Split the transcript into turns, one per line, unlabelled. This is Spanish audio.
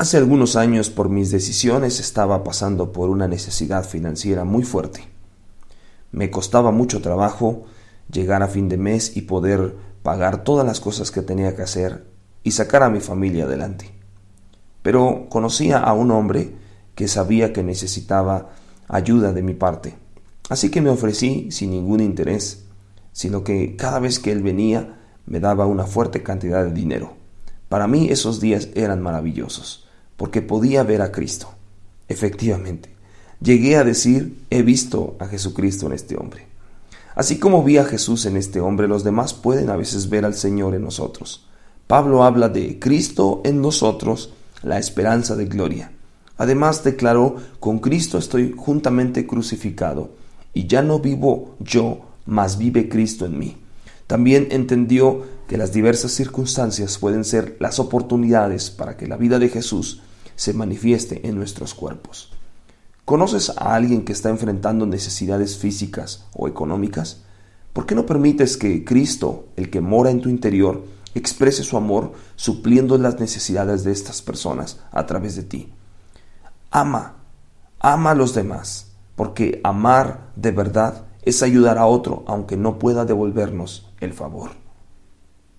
Hace algunos años por mis decisiones estaba pasando por una necesidad financiera muy fuerte. Me costaba mucho trabajo llegar a fin de mes y poder pagar todas las cosas que tenía que hacer y sacar a mi familia adelante. Pero conocía a un hombre que sabía que necesitaba ayuda de mi parte. Así que me ofrecí sin ningún interés, sino que cada vez que él venía me daba una fuerte cantidad de dinero. Para mí esos días eran maravillosos, porque podía ver a Cristo. Efectivamente, llegué a decir, he visto a Jesucristo en este hombre. Así como vi a Jesús en este hombre, los demás pueden a veces ver al Señor en nosotros. Pablo habla de Cristo en nosotros, la esperanza de gloria. Además declaró, con Cristo estoy juntamente crucificado, y ya no vivo yo, mas vive Cristo en mí. También entendió que las diversas circunstancias pueden ser las oportunidades para que la vida de Jesús se manifieste en nuestros cuerpos. ¿Conoces a alguien que está enfrentando necesidades físicas o económicas? ¿Por qué no permites que Cristo, el que mora en tu interior, exprese su amor supliendo las necesidades de estas personas a través de ti? Ama, ama a los demás, porque amar de verdad es ayudar a otro aunque no pueda devolvernos el favor.